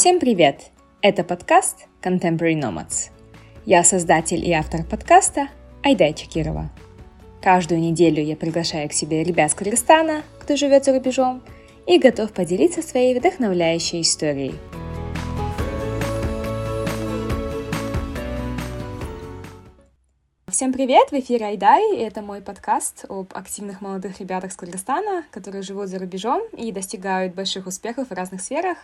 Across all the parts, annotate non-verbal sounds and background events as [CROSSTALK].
Всем привет! Это подкаст Contemporary Nomads. Я создатель и автор подкаста Айдай Чакирова. Каждую неделю я приглашаю к себе ребят с Кыргызстана, кто живет за рубежом, и готов поделиться своей вдохновляющей историей. Всем привет! В эфире Айдай, и это мой подкаст об активных молодых ребятах с Кыргызстана, которые живут за рубежом и достигают больших успехов в разных сферах,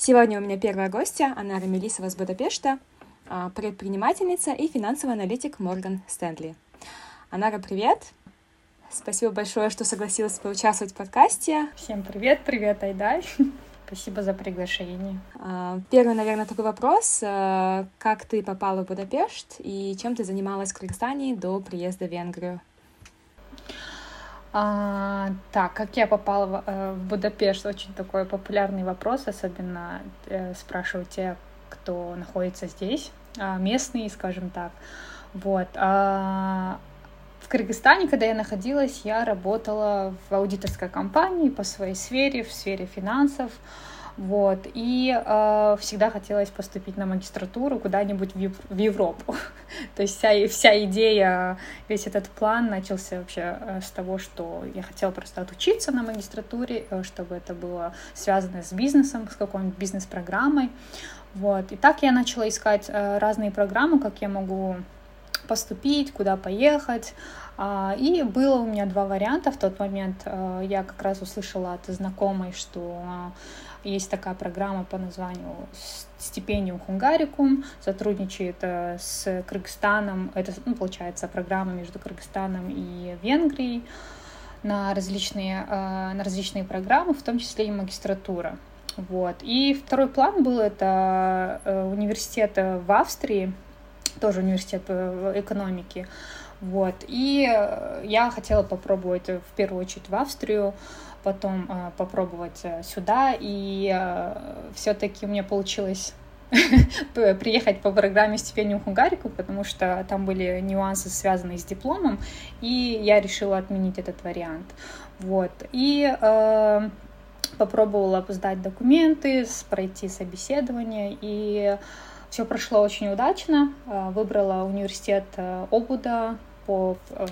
Сегодня у меня первая гостья, Анара Мелисова из Будапешта, а, предпринимательница и финансовый аналитик Морган Стэнли. Анара, привет! Спасибо большое, что согласилась поучаствовать в подкасте. Всем привет, привет, Айдай. [LAUGHS] Спасибо за приглашение. А, первый, наверное, такой вопрос. А, как ты попала в Будапешт и чем ты занималась в Кыргызстане до приезда в Венгрию? А, так, как я попала в, э, в Будапешт, очень такой популярный вопрос, особенно э, спрашивают те, кто находится здесь, э, местные, скажем так. Вот. А, в Кыргызстане, когда я находилась, я работала в аудиторской компании по своей сфере, в сфере финансов. Вот. И э, всегда хотелось поступить на магистратуру куда-нибудь в, Европу. [LAUGHS] То есть вся, вся идея, весь этот план начался вообще э, с того, что я хотела просто отучиться на магистратуре, э, чтобы это было связано с бизнесом, с какой-нибудь бизнес-программой. Вот. И так я начала искать э, разные программы, как я могу поступить, куда поехать. А, и было у меня два варианта в тот момент. Я как раз услышала от знакомой, что есть такая программа по названию «Стипендиум Хунгарикум», сотрудничает э, с Кыргызстаном. Это, ну, получается, программа между Кыргызстаном и Венгрией на различные, э, на различные программы, в том числе и магистратура. Вот. И второй план был это э, университет в Австрии, тоже университет экономики. Вот. И я хотела попробовать в первую очередь в Австрию, потом э, попробовать э, сюда, и э, все-таки у меня получилось [LAUGHS] приехать по программе стипендиум Хунгарику, потому что там были нюансы, связанные с дипломом, и я решила отменить этот вариант. Вот. И э, попробовала сдать документы, пройти собеседование, и все прошло очень удачно. Выбрала университет Обуда по э,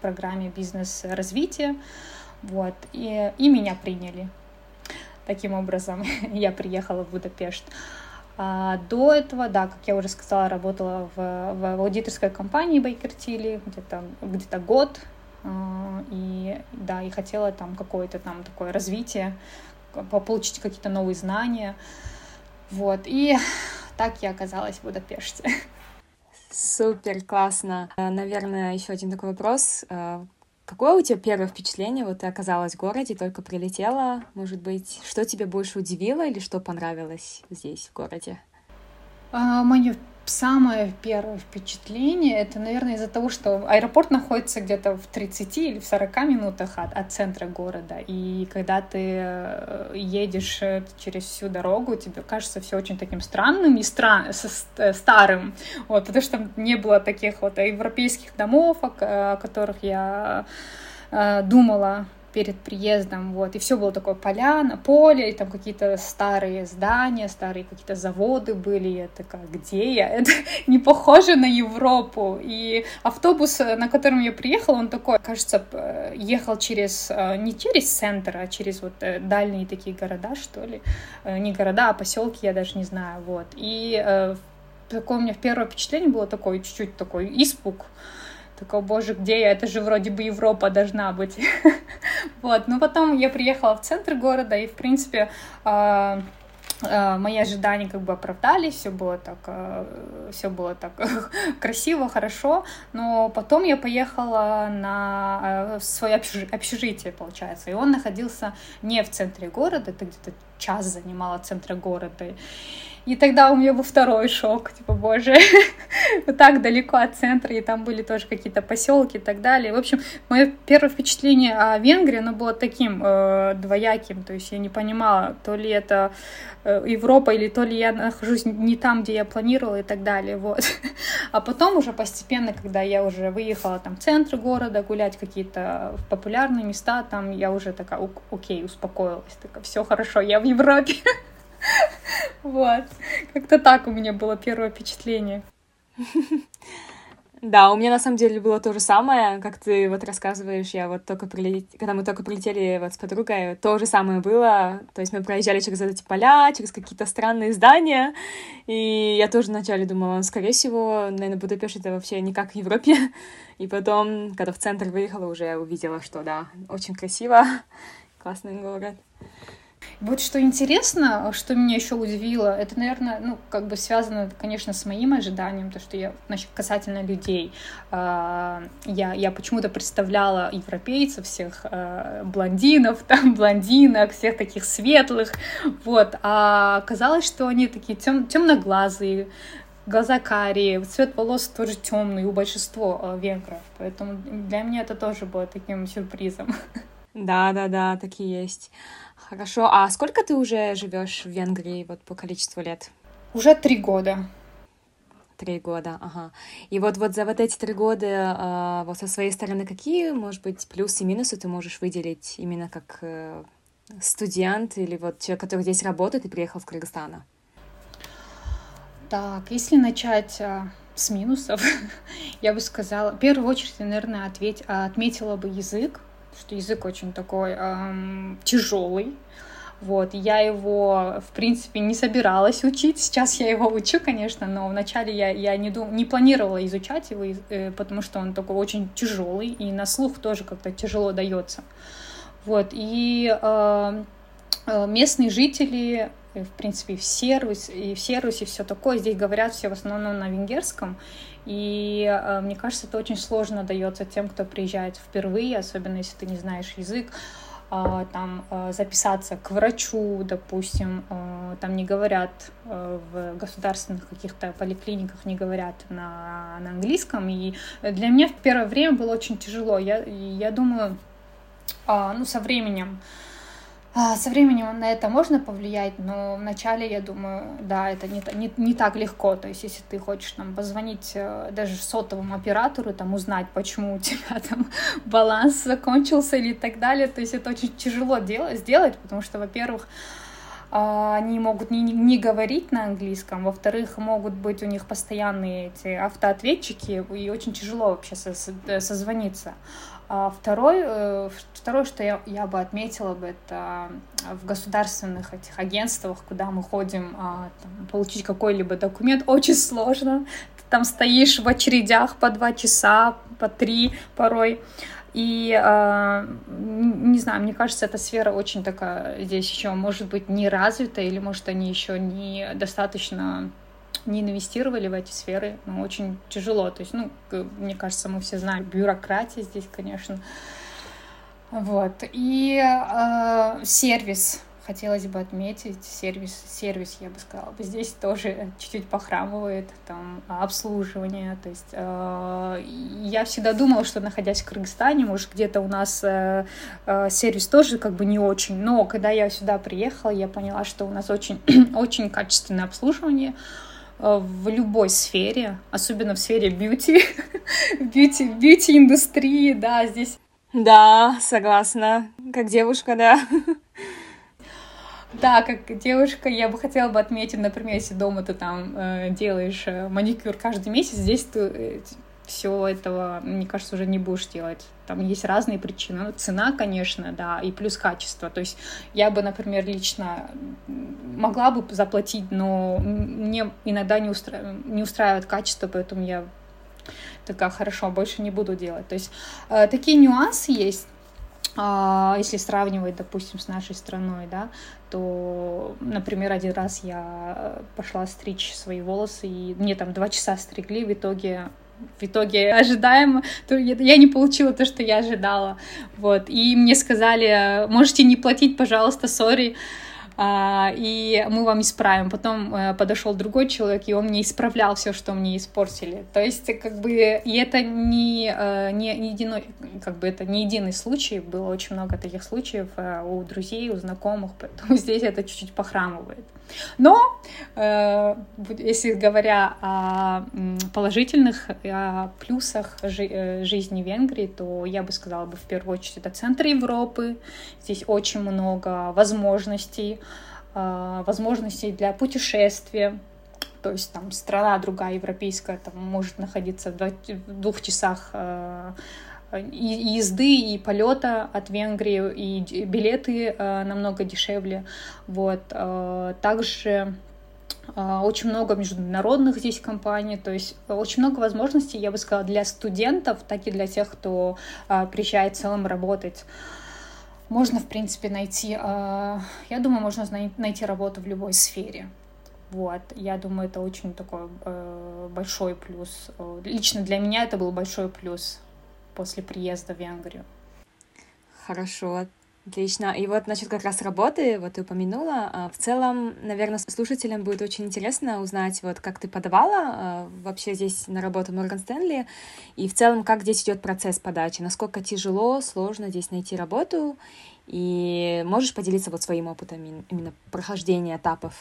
программе бизнес-развития. Вот, и, и меня приняли. Таким образом, [LAUGHS] я приехала в Будапешт. А до этого, да, как я уже сказала, работала в, в аудиторской компании Tilly где-то где год. А, и да, и хотела там какое-то там такое развитие, получить какие-то новые знания. Вот, и [LAUGHS] так я оказалась в Будапеште. [LAUGHS] Супер, классно. Наверное, еще один такой вопрос. Какое у тебя первое впечатление? Вот ты оказалась в городе, только прилетела. Может быть, что тебе больше удивило или что понравилось здесь, в городе? А, мое самое первое впечатление, это, наверное, из-за того, что аэропорт находится где-то в 30 или в 40 минутах от, от центра города. И когда ты э, едешь э, через всю дорогу, тебе кажется все очень таким странным и стран... Э, старым. Вот, потому что не было таких вот европейских домов, о, о которых я думала перед приездом, вот, и все было такое поляна, поле, и там какие-то старые здания, старые какие-то заводы были, я такая, где я? [LAUGHS] Это не похоже на Европу, и автобус, на котором я приехала, он такой, кажется, ехал через, э, не через центр, а через вот э, дальние такие города, что ли, э, не города, а поселки, я даже не знаю, вот, и такое у меня первое впечатление было такое, чуть-чуть такой испуг, такой, боже, где я? Это же вроде бы Европа должна быть. [LAUGHS] вот, но потом я приехала в центр города, и, в принципе, а, а, мои ожидания как бы оправдались, все было так, а, все было так [LAUGHS] красиво, хорошо, но потом я поехала на свое общежитие, получается, и он находился не в центре города, это где-то час занимало центра города, и тогда у меня был второй шок, типа, боже, [LAUGHS] вот так далеко от центра, и там были тоже какие-то поселки и так далее. В общем, мое первое впечатление о Венгрии, оно было таким э, двояким, то есть я не понимала, то ли это э, Европа, или то ли я нахожусь не там, где я планировала и так далее, вот. [LAUGHS] А потом уже постепенно, когда я уже выехала там в центр города гулять, какие-то популярные места, там я уже такая, окей, успокоилась, такая, все хорошо, я в Европе. [LAUGHS] Вот. Как-то так у меня было первое впечатление. [LAUGHS] Да, у меня на самом деле было то же самое, как ты вот рассказываешь, я вот только прилет... когда мы только прилетели вот с подругой, то же самое было, то есть мы проезжали через эти поля, через какие-то странные здания, и я тоже вначале думала, скорее всего, наверное, Будапешт это вообще не как в Европе, [LAUGHS] и потом, когда в центр выехала, уже увидела, что да, очень красиво, [LAUGHS] классный город. Вот что интересно, что меня еще удивило, это, наверное, ну, как бы связано, конечно, с моим ожиданием, то, что я, значит, касательно людей, э, я, я почему-то представляла европейцев, всех э, блондинов, [LAUGHS] там, блондинок, всех таких светлых, вот, а оказалось, что они такие тем, темноглазые, глаза карие, цвет волос тоже темный у большинства э, венгров, поэтому для меня это тоже было таким сюрпризом. [LAUGHS] Да, да, да, такие есть. Хорошо. А сколько ты уже живешь в Венгрии вот по количеству лет? Уже три года. Три года, ага. И вот, вот за вот эти три года э, вот со своей стороны какие, может быть, плюсы и минусы ты можешь выделить именно как э, студент или вот человек, который здесь работает и приехал в Кыргызстан? Так, если начать э, с минусов, [LAUGHS] я бы сказала, в первую очередь, наверное, ответь, отметила бы язык, что язык очень такой эм, тяжелый. Вот, я его, в принципе, не собиралась учить. Сейчас я его учу, конечно, но вначале я, я не, дум... не планировала изучать его, э, потому что он такой очень тяжелый, и на слух тоже как-то тяжело дается. Вот, и э, местные жители, э, в принципе, в сервис, и в сервисе все такое, здесь говорят все в основном на венгерском, и э, мне кажется, это очень сложно дается тем, кто приезжает впервые, особенно если ты не знаешь язык э, там э, записаться к врачу, допустим, там не говорят в государственных каких-то поликлиниках не говорят на, на английском, и для меня в первое время было очень тяжело. Я, я думаю, э, ну, со временем а, со временем на это можно повлиять, но вначале, я думаю, да, это не, не, не так легко. То есть, если ты хочешь там позвонить э, даже сотовому оператору, там узнать, почему у тебя [LAUGHS] там баланс закончился или так далее, то есть это очень тяжело делать, сделать, потому что, во-первых, а, они могут не, не говорить на английском, во-вторых, могут быть у них постоянные эти автоответчики, и очень тяжело вообще созвониться. А второй, э, второе, что я, я бы отметила бы, это в государственных этих агентствах, куда мы ходим а, там, получить какой-либо документ, очень сложно. Ты там стоишь в очередях по два часа, по три порой. И э, не знаю, мне кажется, эта сфера очень такая здесь еще, может быть, не развита, или может они еще не достаточно не инвестировали в эти сферы, ну, очень тяжело. То есть, ну, мне кажется, мы все знаем, бюрократия здесь, конечно. Вот. И э, сервис хотелось бы отметить, сервис, сервис, я бы сказала, здесь тоже чуть-чуть похрамывает, там, обслуживание, то есть э, я всегда думала, что, находясь в Кыргызстане, может, где-то у нас э, э, сервис тоже как бы не очень, но когда я сюда приехала, я поняла, что у нас очень, [CLEARS THROAT] очень качественное обслуживание, в любой сфере, особенно в сфере бьюти, [LAUGHS] бьюти, бьюти индустрии, да, здесь. Да, согласна. Как девушка, да. Да, как девушка, я бы хотела бы отметить, например, если дома ты там э, делаешь э, маникюр каждый месяц, здесь ты э, все этого, мне кажется, уже не будешь делать. Там есть разные причины. Ну, цена, конечно, да, и плюс качество. То есть я бы, например, лично могла бы заплатить, но мне иногда не, устра... не устраивает качество, поэтому я такая, хорошо, больше не буду делать. То есть э, такие нюансы есть. А, если сравнивать, допустим, с нашей страной, да, то, например, один раз я пошла стричь свои волосы, и мне там два часа стригли, в итоге в итоге ожидаемо, то я не получила то, что я ожидала, вот, и мне сказали, можете не платить, пожалуйста, сори, а, и мы вам исправим. Потом э, подошел другой человек, и он мне исправлял все, что мне испортили. То есть, как бы, и это не, э, не, не единый, как бы, это не единый случай, было очень много таких случаев э, у друзей, у знакомых, поэтому [LAUGHS] здесь это чуть-чуть похрамывает. Но, э, если говоря о положительных о плюсах э, жизни Венгрии, то я бы сказала бы в первую очередь это центр Европы. Здесь очень много возможностей. возможностей для путешествия, то есть там страна другая европейская там может находиться в двух часах и езды, и полета от Венгрии, и билеты намного дешевле. Вот. Также очень много международных здесь компаний, то есть очень много возможностей, я бы сказала, для студентов, так и для тех, кто приезжает в целом работать. Можно, в принципе, найти, я думаю, можно найти работу в любой сфере. Вот, я думаю, это очень такой э, большой плюс. Лично для меня это был большой плюс после приезда в Венгрию. Хорошо, Отлично. И вот насчет как раз работы, вот ты упомянула. А, в целом, наверное, слушателям будет очень интересно узнать, вот как ты подавала а, вообще здесь на работу Морган Стэнли, и в целом, как здесь идет процесс подачи, насколько тяжело, сложно здесь найти работу, и можешь поделиться вот своим опытом именно прохождения этапов?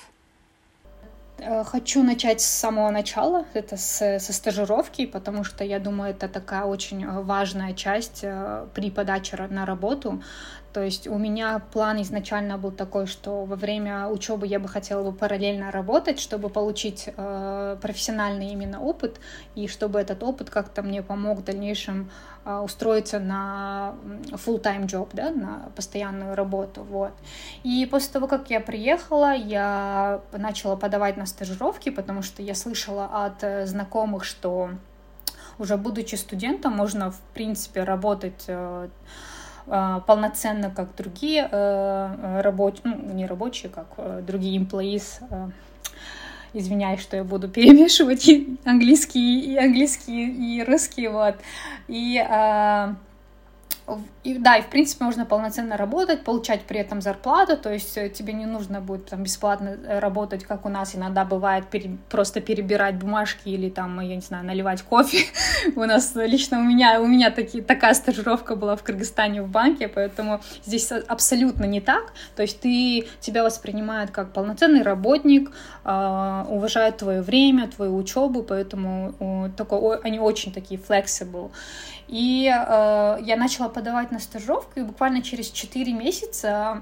Э, хочу начать с самого начала, это с, со стажировки, потому что я думаю, это такая очень э, важная часть э, при подаче на работу. То есть у меня план изначально был такой, что во время учебы я бы хотела бы параллельно работать, чтобы получить э, профессиональный именно опыт, и чтобы этот опыт как-то мне помог в дальнейшем э, устроиться на full-time job, да, на постоянную работу, вот. И после того, как я приехала, я начала подавать на стажировки, потому что я слышала от э, знакомых, что уже будучи студентом можно, в принципе, работать э, полноценно, как другие э, рабочие, ну, не рабочие, как э, другие employees, э, извиняюсь, что я буду [LAUGHS] перемешивать и английский, и английский, и русский, вот, и и, да, и в принципе можно полноценно работать, получать при этом зарплату, то есть э, тебе не нужно будет там бесплатно э, работать, как у нас иногда бывает, пере, просто перебирать бумажки или там, я не знаю, наливать кофе. [LAUGHS] у нас лично у меня, у меня таки, такая стажировка была в Кыргызстане в банке, поэтому здесь абсолютно не так, то есть ты, тебя воспринимают как полноценный работник, э, уважают твое время, твою учебу, поэтому э, такой, они очень такие flexible. И э, я начала подавать на стажировку, и буквально через 4 месяца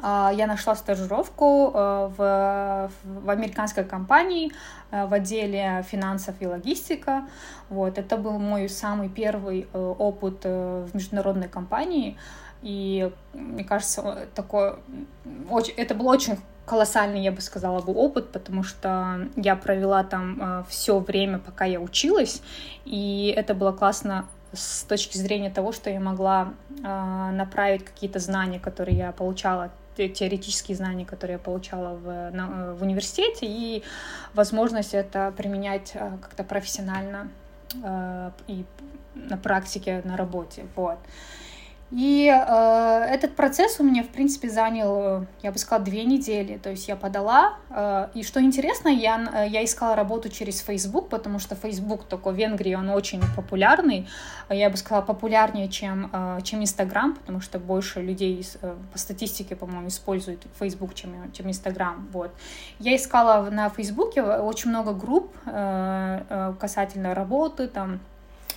э, я нашла стажировку э, в, в американской компании э, в отделе финансов и логистика. Вот, это был мой самый первый э, опыт э, в международной компании. И мне кажется, такое, очень, это был очень колоссальный, я бы сказала, был опыт, потому что я провела там э, все время, пока я училась, и это было классно с точки зрения того, что я могла э, направить какие-то знания, которые я получала, теоретические знания, которые я получала в, на, в университете, и возможность это применять э, как-то профессионально э, и на практике, на работе. Вот. И э, этот процесс у меня, в принципе, занял, я бы сказала, две недели. То есть я подала. Э, и что интересно, я, я искала работу через Facebook, потому что Facebook только в Венгрии, он очень популярный. Я бы сказала, популярнее, чем, э, чем Instagram, потому что больше людей э, по статистике, по-моему, используют Facebook, чем, чем Instagram. Вот. Я искала на Facebook очень много групп э, э, касательно работы, там,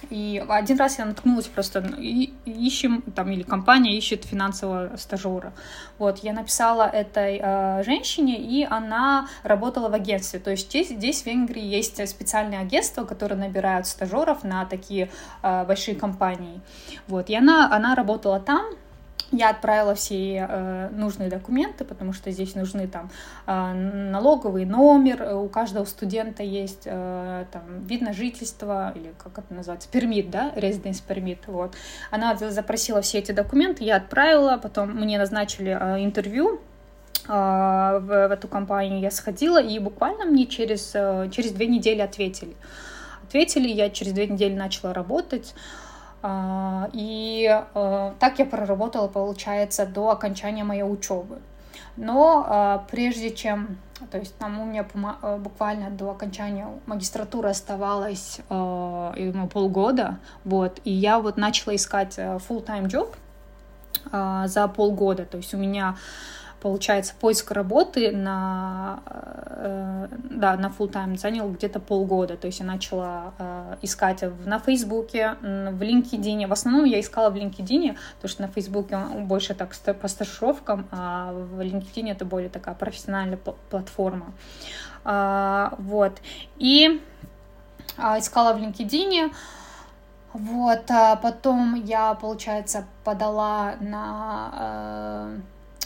и один раз я наткнулась просто, и, ищем, там, или компания ищет финансового стажера. Вот, я написала этой э, женщине, и она работала в агентстве. То есть здесь, здесь в Венгрии есть специальные агентства, которые набирают стажеров на такие э, большие компании. Вот, и она, она работала там, я отправила все э, нужные документы, потому что здесь нужны там э, налоговый номер, у каждого студента есть э, там вид на жительство, или как это называется, пермит, да, residence permit, вот. Она запросила все эти документы, я отправила, потом мне назначили э, интервью, э, в, в эту компанию я сходила, и буквально мне через, э, через две недели ответили. Ответили, я через две недели начала работать, и э, так я проработала, получается, до окончания моей учебы. Но а, прежде чем, то есть там у меня э, буквально до окончания магистратуры оставалось э, полгода, вот, и я вот начала искать full-time job за полгода, то есть у меня получается, поиск работы на, э, да, на full time занял где-то полгода. То есть я начала э, искать на Фейсбуке, в LinkedIn. В основном я искала в LinkedIn, потому что на Фейсбуке больше так по стажировкам, а в LinkedIn это более такая профессиональная платформа. А, вот. И а, искала в LinkedIn, вот, а потом я, получается, подала на, э,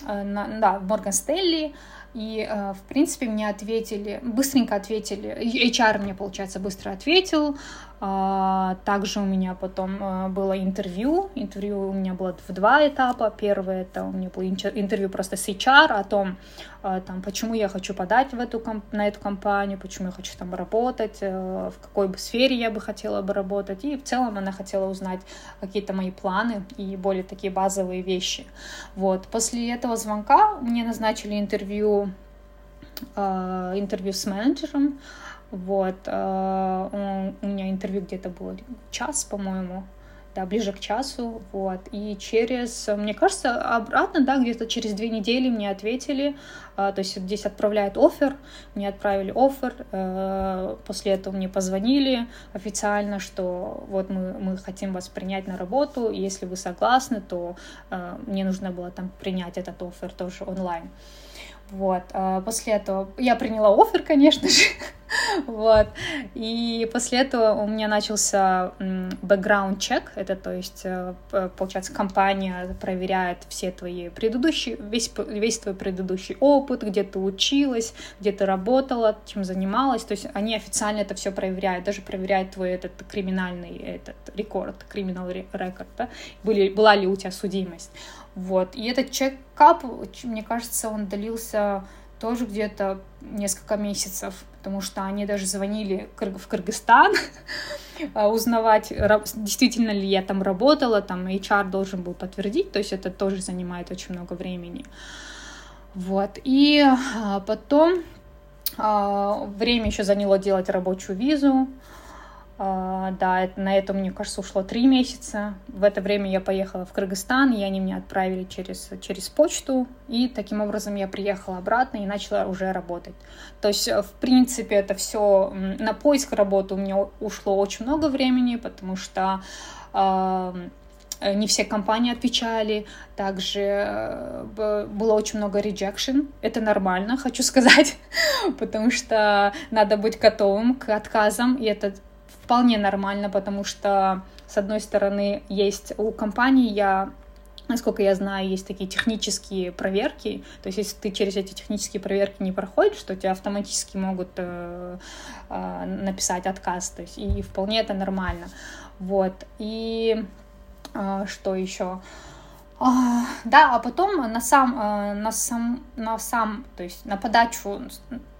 на да, Морган Стелли, и, э, в принципе, мне ответили, быстренько ответили, HR мне, получается, быстро ответил, также у меня потом э, было интервью. Интервью у меня было в два этапа. Первое это у меня было интервью просто с HR о том, э, там, почему я хочу подать в эту, на эту компанию, почему я хочу там работать, э, в какой бы сфере я бы хотела бы работать. И в целом она хотела узнать какие-то мои планы и более такие базовые вещи. Вот. После этого звонка мне назначили интервью, интервью с менеджером. Вот. Э, у меня интервью где-то было час, по-моему, да, ближе к часу, вот, и через, мне кажется, обратно, да, где-то через две недели мне ответили, э, то есть здесь отправляют офер, мне отправили офер, э, после этого мне позвонили официально, что вот мы, мы хотим вас принять на работу, если вы согласны, то мне нужно было там принять этот офер тоже онлайн. Вот. А после этого я приняла офер, конечно же. [LAUGHS] вот. И после этого у меня начался background чек. Это, то есть, э, получается, компания проверяет все твои предыдущие, весь, весь твой предыдущий опыт, где ты училась, где ты работала, чем занималась. То есть они официально это все проверяют, даже проверяют твой этот криминальный этот рекорд, криминал рекорд, да? Были, была ли у тебя судимость. Вот. И этот чекап, мне кажется, он длился тоже где-то несколько месяцев, потому что они даже звонили в Кыргызстан [LAUGHS] а, узнавать, действительно ли я там работала, там HR должен был подтвердить, то есть это тоже занимает очень много времени. Вот, и а, потом а, время еще заняло делать рабочую визу, да, это, на это, мне кажется, ушло три месяца. В это время я поехала в Кыргызстан, и они меня отправили через, через почту, и таким образом я приехала обратно и начала уже работать. То есть, э, в принципе, это все на поиск работы у меня ушло очень много времени, потому что uh, не все компании отвечали, также э, было очень много rejection, это нормально, хочу [LAUGHS] сказать, потому что надо быть готовым к отказам, и это вполне нормально, потому что, с одной стороны, есть у компании, я Насколько я знаю, есть такие технические проверки. То есть, если ты через эти технические проверки не проходишь, то тебя автоматически могут э, э, написать отказ. То есть, и вполне это нормально. Вот. И э, что еще? А, да, а потом на сам, э, на сам, на сам, то есть на подачу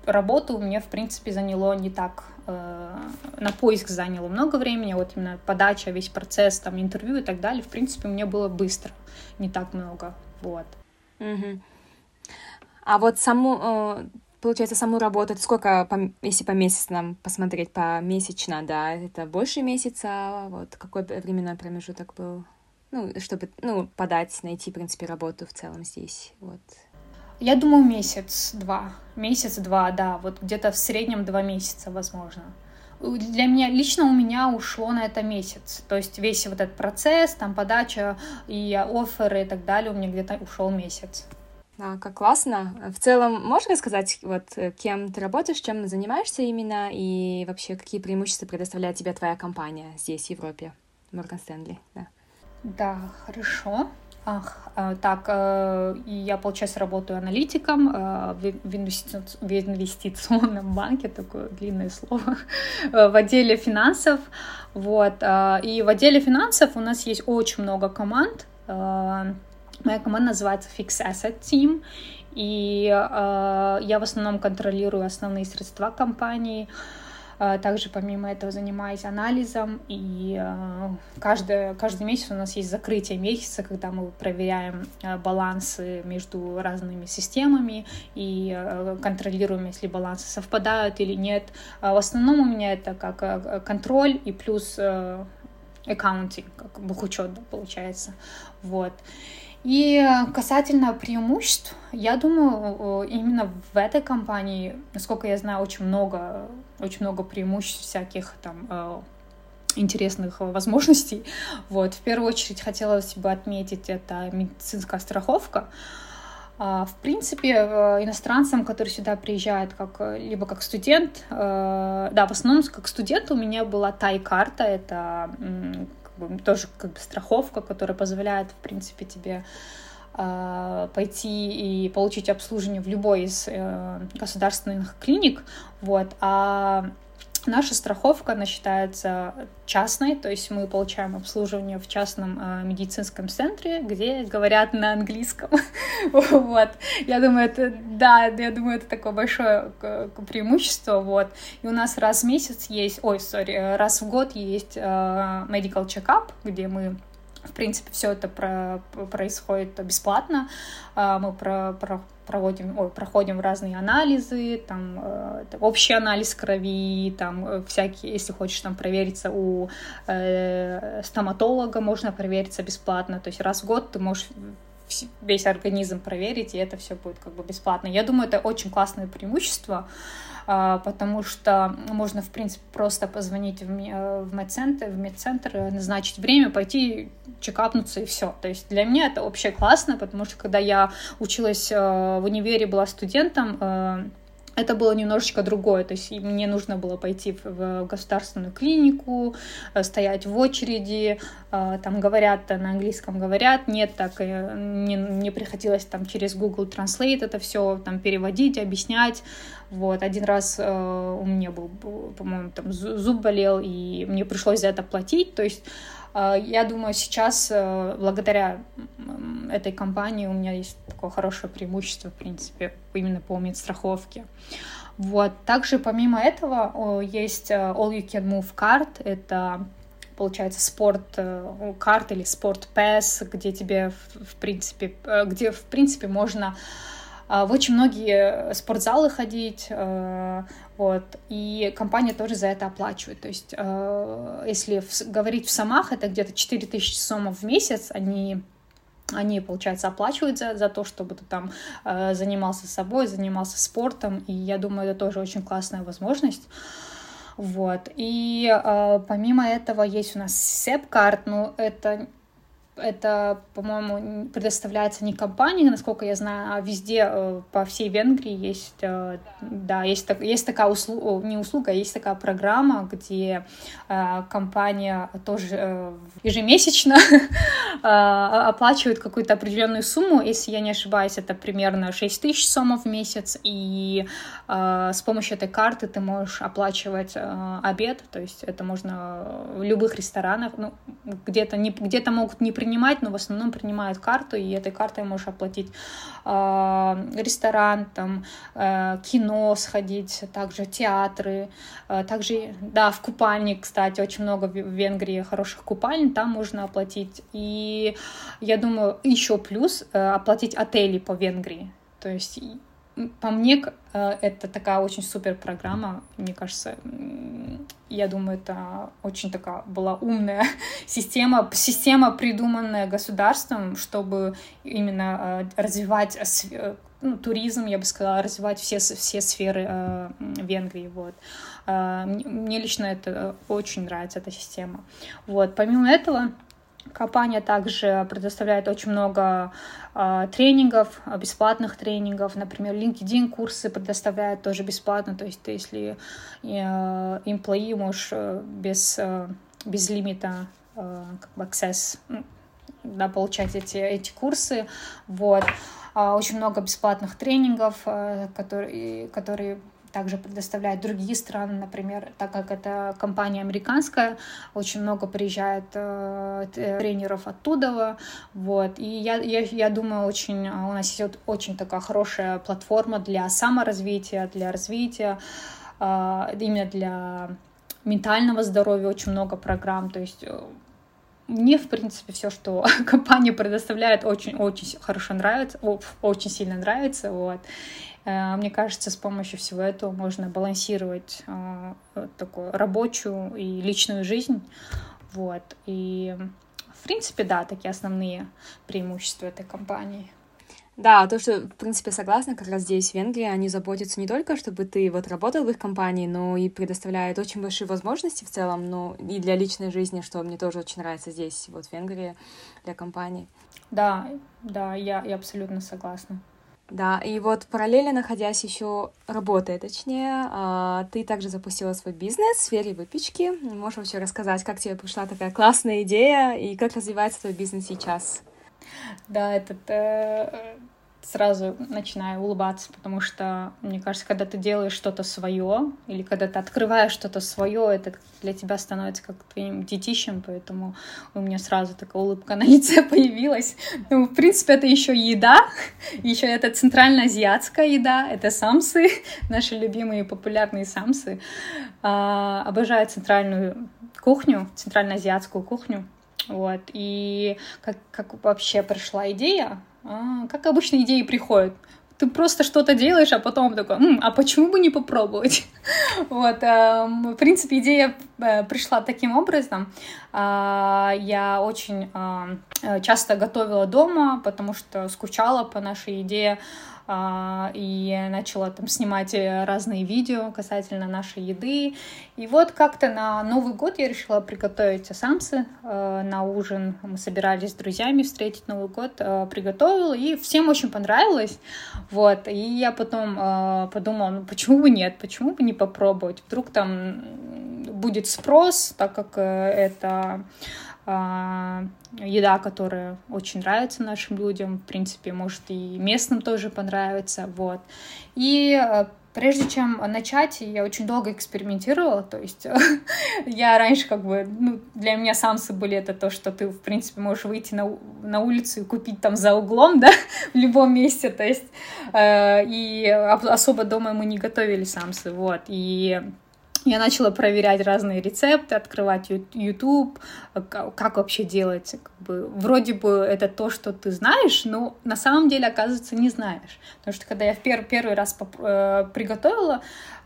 работы у меня, в принципе, заняло не так Э, на поиск заняло много времени, вот именно подача, весь процесс, там, интервью и так далее, в принципе, мне было быстро, не так много, вот. Угу. А вот саму, э, получается, саму работу, это сколько, если по месяцам посмотреть, по месячно, да, это больше месяца, вот, какой временной промежуток был? Ну, чтобы, ну, подать, найти, в принципе, работу в целом здесь, вот. Я думаю, месяц-два. Месяц-два, да. Вот где-то в среднем два месяца, возможно. Для меня, лично у меня ушло на это месяц. То есть весь вот этот процесс, там подача и оферы и так далее, у меня где-то ушел месяц. А, как классно. В целом, можешь рассказать, вот, кем ты работаешь, чем занимаешься именно, и вообще, какие преимущества предоставляет тебе твоя компания здесь, в Европе, Морган Стэнли, да? Да, хорошо. Ах, э, так, э, я, получается, работаю аналитиком э, в инвестиционном [LAUGHS] банке, такое длинное слово, [LAUGHS] в отделе финансов. Вот. И в отделе финансов у нас есть очень много команд. Моя команда называется Fix Asset Team, и я в основном контролирую основные средства компании, также помимо этого занимаюсь анализом, и а, каждый, каждый месяц у нас есть закрытие месяца, когда мы проверяем а, балансы между разными системами и контролируем, если балансы совпадают или нет. В основном у меня это как контроль и плюс аккаунтинг, как бухучет, получается. Вот. И касательно преимуществ, я думаю, именно в этой компании, насколько я знаю, очень много, очень много преимуществ всяких там э, интересных возможностей. [LAUGHS] Вот, в первую очередь хотелось бы отметить это медицинская страховка. А, в принципе, э, иностранцам, которые сюда приезжают как, либо как студент, э, да, в основном как студент у меня была тай-карта, это как бы, тоже как бы страховка, которая позволяет, в принципе, тебе пойти и получить обслуживание в любой из э, государственных клиник, вот, а Наша страховка, она считается частной, то есть мы получаем обслуживание в частном э, медицинском центре, где говорят на английском. [LAUGHS] вот. Я думаю, это, да, я думаю, это такое большое преимущество, вот. И у нас раз в месяц есть, ой, сори, раз в год есть э, medical check-up, где мы в принципе, все это про, происходит бесплатно. А, мы про, про, проводим, ой, проходим разные анализы, там э, общий анализ крови, там э, всякие, если хочешь там провериться у э, стоматолога, можно провериться бесплатно. То есть раз в год ты можешь весь организм проверить, и это все будет как бы бесплатно. Я думаю, это очень классное преимущество. А, потому что можно, в принципе, просто позвонить в, э, медцентр, в медцентр, назначить время, пойти чекапнуться и все. То есть для меня это вообще классно, потому что когда я училась э, в универе, была студентом, э, это было немножечко другое, то есть мне нужно было пойти в государственную клинику, стоять в очереди, там говорят на английском говорят, нет, так не, не приходилось там через Google Translate это все там переводить, объяснять, вот, один раз э, у меня был, по-моему, там зуб болел, и мне пришлось за это платить. То есть э, я думаю, сейчас э, благодаря этой компании у меня есть такое хорошее преимущество, в принципе, именно по медстраховке. Вот. Также помимо этого есть э, All You Can Move Card. Это получается спорт э, карт или спорт пэс, где тебе в принципе, где в принципе можно а, в очень многие спортзалы ходить, э, вот, и компания тоже за это оплачивает. То есть, э, если говорить в Самах, это где-то 4000 сомов в месяц, они они, получается, оплачивают за, за то, чтобы ты там э, занимался собой, занимался спортом, и я думаю, это тоже очень классная возможность. Вот. И э, помимо этого есть у нас SEP-карт, но это это, по-моему, предоставляется не компанией, насколько я знаю, а везде э, по всей Венгрии есть, э, да, есть, есть такая услуга, не услуга, а есть такая программа, где э, компания тоже ежемесячно [LAUGHS] оплачивает какую-то определенную сумму, если я не ошибаюсь, это примерно 6 тысяч сомов в месяц, и с помощью этой карты ты можешь оплачивать обед, то есть это можно в любых ресторанах, ну, где-то не, где-то могут не принимать, но в основном принимают карту, и этой картой можешь оплатить э, ресторан, там, э, кино сходить, также театры, э, также, да, в купальник, кстати, очень много в Венгрии хороших купальни, там можно оплатить. И я думаю, еще плюс э, оплатить отели по Венгрии. То есть по мне, э, это такая очень супер программа. Мне кажется, я думаю, это очень такая была умная [LAUGHS] система, система, придуманная государством, чтобы именно э, развивать э, ну, туризм, я бы сказала, развивать все, все сферы Венгрии. Вот. Э, мне лично это очень нравится, эта система. Вот. Помимо этого, Компания также предоставляет очень много э, тренингов, бесплатных тренингов. Например, LinkedIn курсы предоставляет тоже бесплатно. То есть ты, если э, employee можешь э, без, э, без лимита э, как бы access, ну, да, получать эти, эти курсы. Вот. Э, очень много бесплатных тренингов, э, которые, которые также предоставляют другие страны, например, так как это компания американская, очень много приезжает э, тренеров оттуда, вот, и я, я, я думаю, очень, у нас есть очень такая хорошая платформа для саморазвития, для развития, э, именно для ментального здоровья, очень много программ, то есть э, мне, в принципе, все, что [LAUGHS] компания предоставляет, очень-очень хорошо нравится, очень сильно нравится, вот. Э, мне кажется, с помощью всего этого можно балансировать э, такую рабочую и личную жизнь. Вот. И в принципе, да, такие основные преимущества этой компании. Да, то, что, в принципе, согласна, как раз здесь, в Венгрии, они заботятся не только, чтобы ты вот работал в их компании, но и предоставляют очень большие возможности в целом, ну, и для личной жизни, что мне тоже очень нравится здесь, вот в Венгрии, для компаний. Да, да, я, я абсолютно согласна. Да, и вот параллельно находясь еще работая, точнее, а, ты также запустила свой бизнес в сфере выпечки. Можешь вообще рассказать, как тебе пришла такая классная идея и как развивается твой бизнес сейчас? Да, этот э, сразу начинаю улыбаться, потому что, мне кажется, когда ты делаешь что-то свое, или когда ты открываешь что-то свое, это для тебя становится как твоим детищем, поэтому у меня сразу такая улыбка на лице [LAUGHS] появилась. Ну, в принципе, это еще еда, [LAUGHS] еще это центральноазиатская еда, это самсы, [LAUGHS] наши любимые популярные самсы. А, обожаю центральную кухню, центральноазиатскую кухню. Вот, и как, как вообще пришла идея, а, как обычно идеи приходят. Ты просто что-то делаешь, а потом такой, М, а почему бы не попробовать? [LAUGHS] вот, э, в принципе, идея э, пришла таким образом. Э, я очень э, часто готовила дома, потому что скучала по нашей идее и начала там снимать э, разные видео касательно нашей еды. И вот как-то на Новый год я решила приготовить самсы э, на ужин. Мы собирались с друзьями встретить Новый год, э, приготовила, и всем очень понравилось. Вот, и я потом подумала, ну почему бы нет, почему бы не попробовать? Вдруг там будет спрос, так как это а, еда, которая очень нравится нашим людям, в принципе, может и местным тоже понравится, вот. И а, Прежде чем начать, я очень долго экспериментировала, то есть [LAUGHS] я раньше как бы, ну, для меня самсы были это то, что ты, в принципе, можешь выйти на, на улицу и купить там за углом, [LAUGHS] да, в любом месте, то есть, э, и особо дома мы не готовили самсы, вот, и я начала проверять разные рецепты, открывать YouTube, как вообще делать. Как бы, вроде бы это то, что ты знаешь, но на самом деле, оказывается, не знаешь. Потому что когда я в пер первый раз э, приготовила,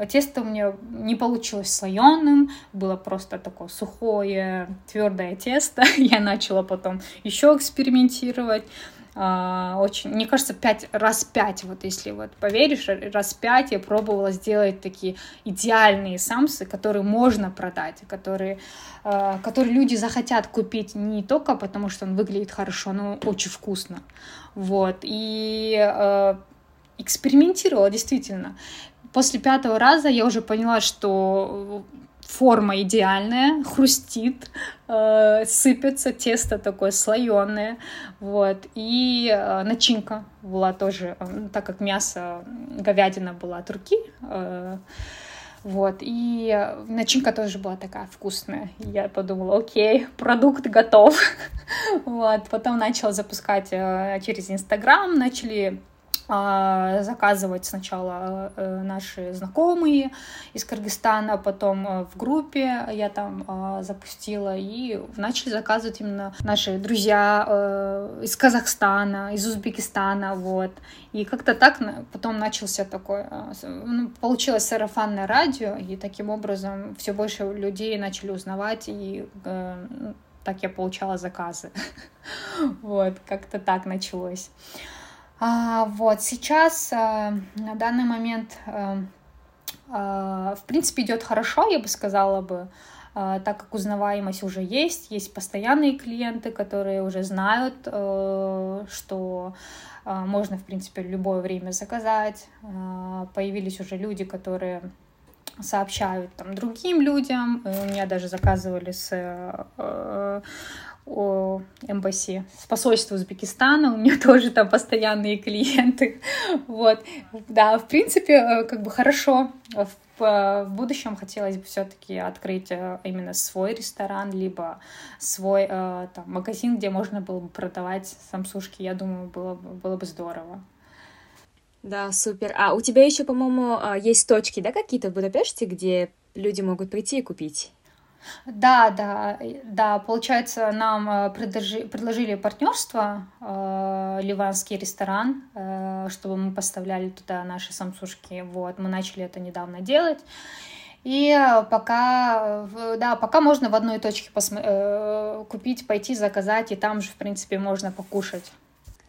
тесто у меня не получилось слоеным, было просто такое сухое, твердое тесто. [LAUGHS] Я начала потом еще экспериментировать. А, очень, мне кажется, пять, раз пять, вот если вот поверишь, раз пять я пробовала сделать такие идеальные самсы, которые можно продать, которые, а, которые люди захотят купить не только потому, что он выглядит хорошо, но очень вкусно. Вот, и э, экспериментировала действительно. После пятого раза я уже поняла, что форма идеальная, хрустит, э, сыпется, тесто такое слоеное, вот, и э, начинка была тоже, э, так как мясо, говядина была от руки, э, вот, и начинка тоже была такая вкусная. Я подумала, окей, продукт готов. [LAUGHS] вот, потом начала запускать э, через Инстаграм, начали заказывать сначала э, наши знакомые из Кыргызстана, потом э, в группе я там а, запустила, и начали заказывать именно наши друзья э, из Казахстана, из Узбекистана, вот. И как-то так потом начался такой, ну, получилось сарафанное радио, и таким образом все больше людей начали узнавать, и так я получала заказы. [LAUGHS] Вот, как-то так началось. А, вот, сейчас а, на данный момент, а, а, в принципе, идет хорошо, я бы сказала бы, так как узнаваемость уже есть, есть постоянные клиенты, которые уже знают, что можно, в принципе, любое время заказать. Появились уже люди, которые сообщают там другим людям. У меня даже заказывали с э, эмбасси, с посольства Узбекистана, у меня [LAUGHS] тоже там постоянные клиенты, вот, да, в принципе, э, как бы хорошо, в, будущем хотелось бы все-таки открыть э, именно свой ресторан, либо свой э, там, магазин, где можно было бы продавать самсушки, я думаю, было, было бы здорово. Да, супер. А у тебя еще, по-моему, есть точки, да, какие-то в Будапеште, где люди могут прийти и купить? Да, да, да, получается, нам э, предложи, предложили партнерство, э, ливанский ресторан, э, чтобы мы поставляли туда наши самсушки. Вот, мы начали это недавно делать. И пока, да, пока можно в одной точке посмо- купить, пойти заказать, и там же, в принципе, можно покушать.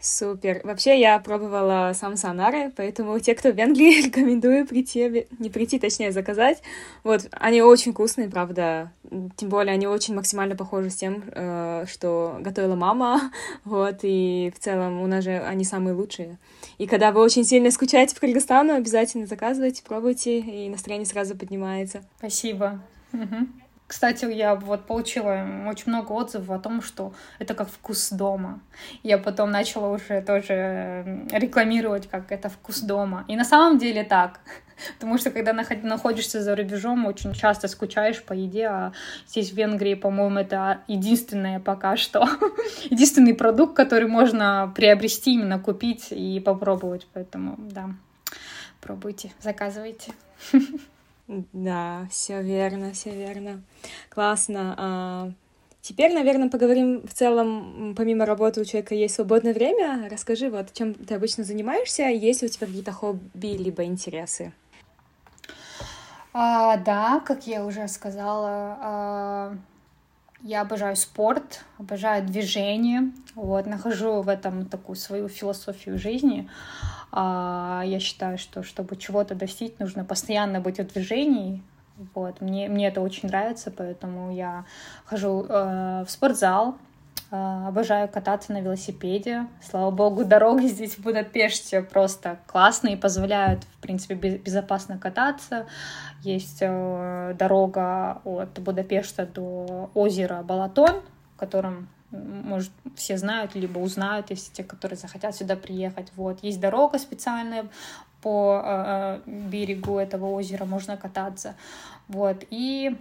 Супер. Вообще, я пробовала сам санары, поэтому те, кто в Венгрии, [LAUGHS] рекомендую прийти, не прийти, точнее, заказать. Вот, они очень вкусные, правда. Тем более, они очень максимально похожи с тем, э, что готовила мама. [LAUGHS] Вот, и в целом у нас же они самые лучшие. И когда вы очень сильно скучаете по Кыргызстану, обязательно заказывайте, пробуйте, и настроение сразу поднимается. Спасибо. Угу. Кстати, я вот получила очень много отзывов о том, что это как вкус дома. Я потом начала уже тоже рекламировать, как это вкус дома. И на самом деле так. [LAUGHS] Потому что когда находишься за рубежом, очень часто скучаешь по еде, а здесь в Венгрии, по-моему, это единственное пока что, [LAUGHS] единственный продукт, который можно приобрести, именно купить и попробовать. Поэтому, да, пробуйте, заказывайте. [LAUGHS] Да, все верно, все верно. Классно. А, теперь, наверное, поговорим в целом, помимо работы у человека есть свободное время. Расскажи, вот чем ты обычно занимаешься, есть ли у тебя какие-то хобби либо интересы? А, да, как я уже сказала, а, я обожаю спорт, обожаю движение, вот, нахожу в этом такую свою философию жизни. А, я считаю, что чтобы чего-то достичь, нужно постоянно быть в движении. Вот, мне, мне это очень нравится, поэтому я хожу э, в спортзал, э, обожаю кататься на велосипеде. Слава богу, дороги [LAUGHS] здесь в Будапеште просто классные, позволяют, в принципе, безопасно кататься. Есть э, дорога от Будапешта до озера Балатон, в котором может, все знают, либо узнают, если те, которые захотят сюда приехать. Вот. Есть дорога специальная по э, э берегу этого озера, можно кататься. Вот. И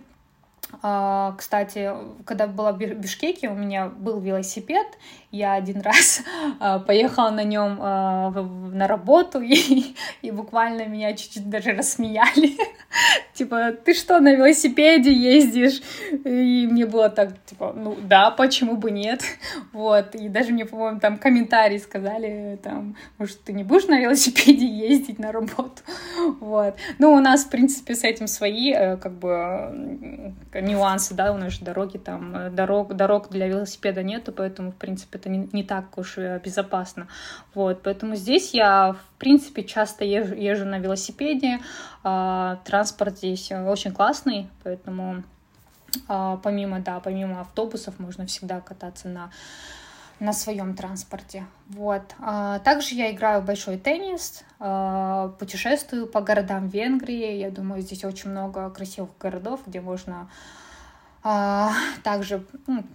а, кстати, когда была в Бишкеке, у меня был велосипед, я один раз [LAUGHS] а, поехала на нем а, на работу, [LAUGHS] и, и буквально меня чуть-чуть даже рассмеяли. [LAUGHS] типа, ты что, на велосипеде ездишь? И мне было так, типа, ну да, почему бы нет? вот, и даже мне, по-моему, там комментарии сказали, там, может, ты не будешь на велосипеде ездить на работу? вот. Ну, у нас, в принципе, с этим свои, э, как бы, нюансы, да, у нас же дороги там, э, дорог, дорог для велосипеда нету, поэтому, в принципе, это не, не так уж безопасно. Вот, поэтому здесь я, в принципе, часто езжу, езжу на велосипеде, а, транспорт здесь очень классный, поэтому а, помимо, да, помимо автобусов можно всегда кататься на на своем транспорте. Вот. А, также я играю в большой теннис, путешествую по городам Венгрии. Я думаю, здесь очень много красивых городов, где можно также ну,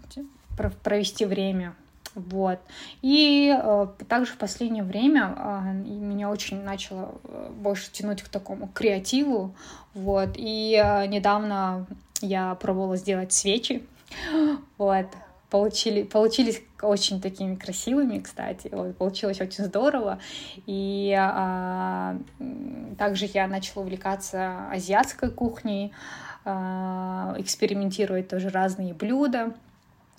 провести время. Вот. И э, также в последнее время э, меня очень начало э, больше тянуть к такому креативу. Вот. И э, недавно я пробовала сделать свечи. [GASPS] Вот. Получили, получились очень такими красивыми, кстати. Вот, получилось очень здорово. И э, также я начала увлекаться азиатской кухней, э, экспериментировать тоже разные блюда.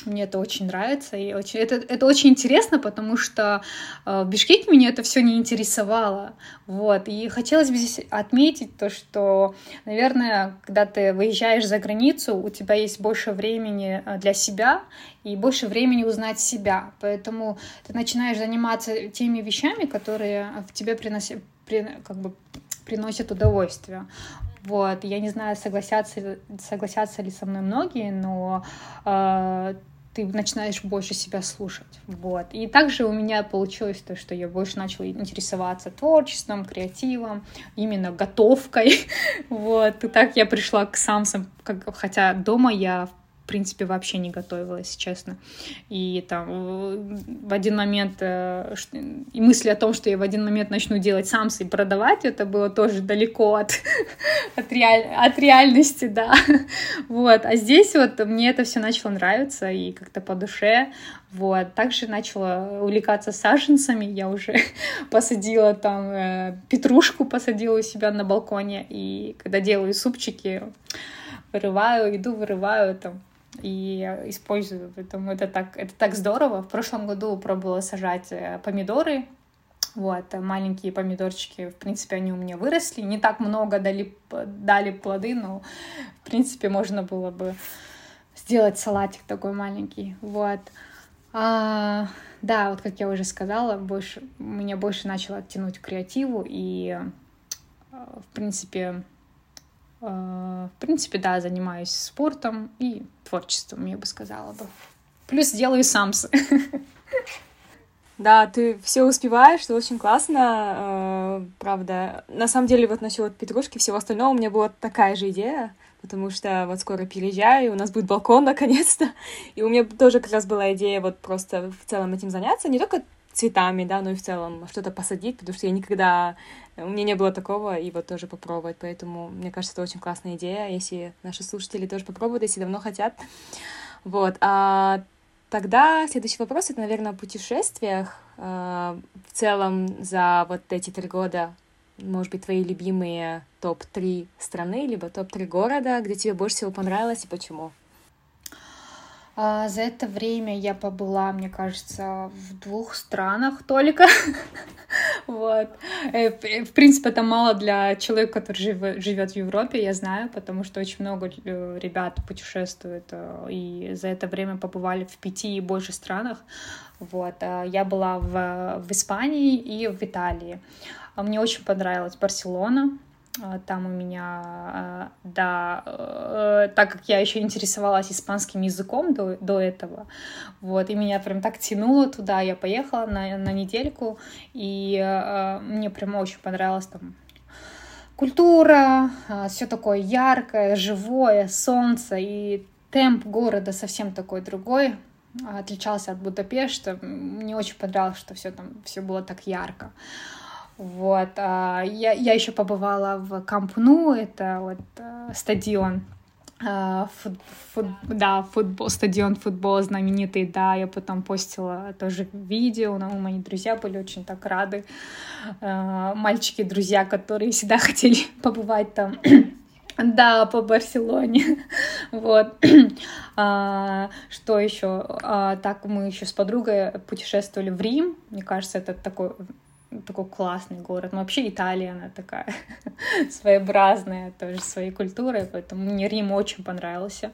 Мне это очень нравится, и очень, это, это очень интересно, потому что э, в Бишкеке меня это все не интересовало. Вот. И хотелось бы здесь отметить то, что, наверное, когда ты выезжаешь за границу, у тебя есть больше времени э, для себя и больше времени узнать себя. Поэтому ты начинаешь заниматься теми вещами, которые в тебе приносят, при, как бы, приносят удовольствие. Вот, я не знаю, согласятся, согласятся ли со мной многие, но э, ты начинаешь больше себя слушать. Вот. И также у меня получилось то, что я больше начала интересоваться творчеством, креативом, именно готовкой. [LAUGHS] вот. И так я пришла к самсам, хотя дома я, в принципе, вообще не готовилась, честно. И там э, в один момент э, и мысли о том, что я в один момент начну делать самсы и продавать, это было тоже далеко от, [LAUGHS] от, реаль, от реальности, да. Вот. А здесь вот мне это все начало нравиться и как-то по душе. Вот. Также начала увлекаться саженцами. Я уже [LAUGHS] посадила там э, петрушку, посадила у себя на балконе. И когда делаю супчики, вырываю, иду, вырываю там и использую. Поэтому это так, это так здорово. В прошлом году пробовала сажать э, помидоры Вот, маленькие помидорчики, в принципе, они у меня выросли. Не так много дали, дали плоды, но, в принципе, можно было бы сделать салатик такой маленький. Вот. А, да, вот как я уже сказала, больше, меня больше начало тянуть к креативу, и, в принципе, в принципе, да, занимаюсь спортом и творчеством, я бы сказала бы. Плюс делаю самсы. Да, ты все успеваешь, это очень классно, э, правда. На самом деле, вот насчет петрушки, всего остального, у меня была такая же идея, потому что вот скоро переезжаю, у нас будет балкон наконец-то. И у меня тоже как раз была идея вот просто в целом этим заняться, не только цветами, да, но и в целом что-то посадить, потому что я никогда... У меня не было такого, и вот тоже попробовать, поэтому мне кажется, это очень классная идея, если наши слушатели тоже попробуют, если давно хотят. Вот, а Тогда следующий вопрос это, наверное, о путешествиях. Э, в целом за вот эти три года, может быть, твои любимые топ-3 страны, либо топ-3 города, где тебе больше всего понравилось и почему? А, за это время я побыла, мне кажется, в двух странах только. [LAUGHS] вот. Э, в принципе, это мало для человека, который живет в Европе, я знаю, потому что очень много э, ребят путешествуют э, и за это время побывали в пяти и больше странах. Вот. Я была в, в Испании и в Италии. Мне очень понравилась Барселона, а, там у меня, а, да, э, так как я еще интересовалась испанским языком до, до этого, вот, и меня прям так тянуло туда, я поехала на, на недельку, и э, мне прям очень понравилось там культура, а, все такое яркое, живое, солнце, и темп города совсем такой другой, отличался от Будапешта. Мне очень понравилось, что все там все было так ярко. Вот. А, я, я еще побывала в Кампну, это вот а, стадион а, Фут, фут, да, футбол, стадион футбол знаменитый, да, я потом постила тоже видео, но мои друзья были очень так рады, мальчики, друзья, которые всегда [LAUGHS] хотели побывать там, [COUGHS] да, по Барселоне, [LAUGHS] вот, [COUGHS] а, что еще, а, так мы еще с подругой путешествовали в Рим, мне кажется, это такой такой классный город. Ну, вообще Италия, она такая [LAUGHS] своеобразная, тоже своей культурой, поэтому мне Рим очень понравился.